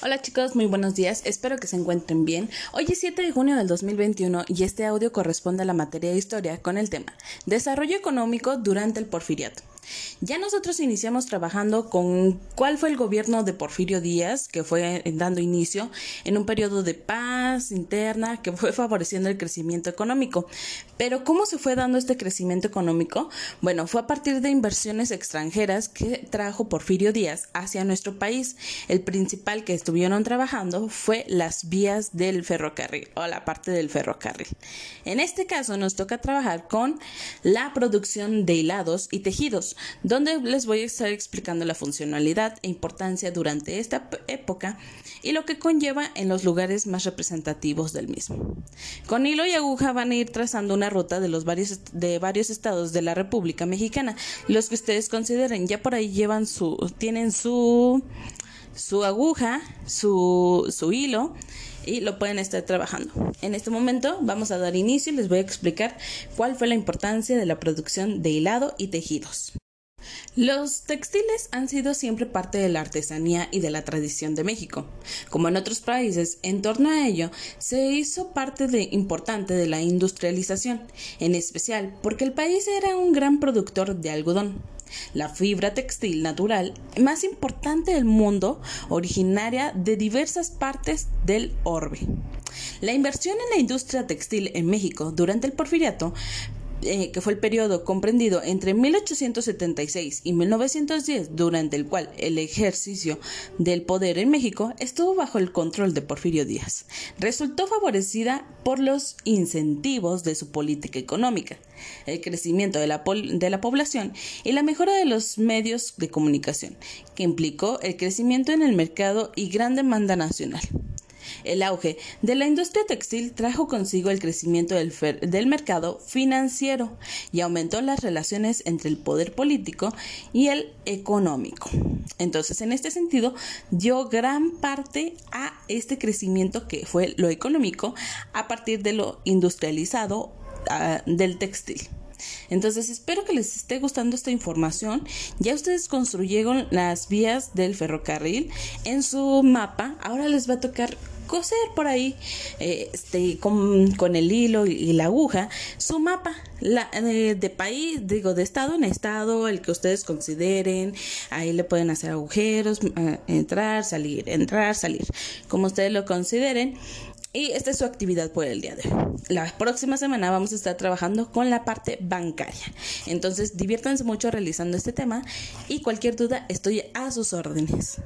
Hola chicos, muy buenos días, espero que se encuentren bien. Hoy es 7 de junio del 2021 y este audio corresponde a la materia de historia con el tema Desarrollo económico durante el porfiriato. Ya nosotros iniciamos trabajando con cuál fue el gobierno de Porfirio Díaz, que fue dando inicio en un periodo de paz interna que fue favoreciendo el crecimiento económico. Pero ¿cómo se fue dando este crecimiento económico? Bueno, fue a partir de inversiones extranjeras que trajo Porfirio Díaz hacia nuestro país. El principal que estuvieron trabajando fue las vías del ferrocarril o la parte del ferrocarril. En este caso nos toca trabajar con la producción de hilados y tejidos donde les voy a estar explicando la funcionalidad e importancia durante esta época y lo que conlleva en los lugares más representativos del mismo. Con hilo y aguja van a ir trazando una ruta de los varios de varios estados de la República Mexicana, los que ustedes consideren, ya por ahí llevan su tienen su su aguja, su, su hilo y lo pueden estar trabajando. En este momento vamos a dar inicio y les voy a explicar cuál fue la importancia de la producción de hilado y tejidos. Los textiles han sido siempre parte de la artesanía y de la tradición de México. Como en otros países, en torno a ello se hizo parte importante de la industrialización, en especial porque el país era un gran productor de algodón, la fibra textil natural más importante del mundo, originaria de diversas partes del orbe. La inversión en la industria textil en México durante el porfiriato eh, que fue el periodo comprendido entre 1876 y 1910, durante el cual el ejercicio del poder en México estuvo bajo el control de Porfirio Díaz, resultó favorecida por los incentivos de su política económica, el crecimiento de la, de la población y la mejora de los medios de comunicación, que implicó el crecimiento en el mercado y gran demanda nacional. El auge de la industria textil trajo consigo el crecimiento del, del, mercado financiero y aumentó las relaciones entre el poder político y el económico. Entonces, en este sentido, dio gran parte a este crecimiento que fue lo económico a partir de lo industrializado ah, del textil. Entonces espero que les esté gustando esta información. Ya ustedes construyeron las vías del ferrocarril en su mapa. Ahora les va a tocar coser por ahí eh, este, con, el hilo y, la aguja su mapa la, de país, digo, de estado en estado, el que ustedes consideren. Ahí le pueden hacer agujeros, eh, entrar, salir, entrar, salir, como ustedes lo consideren. Y esta es su actividad por el día de hoy. La próxima semana vamos a estar trabajando con la parte bancaria. Entonces, diviértanse mucho realizando este tema y cualquier duda estoy a sus órdenes.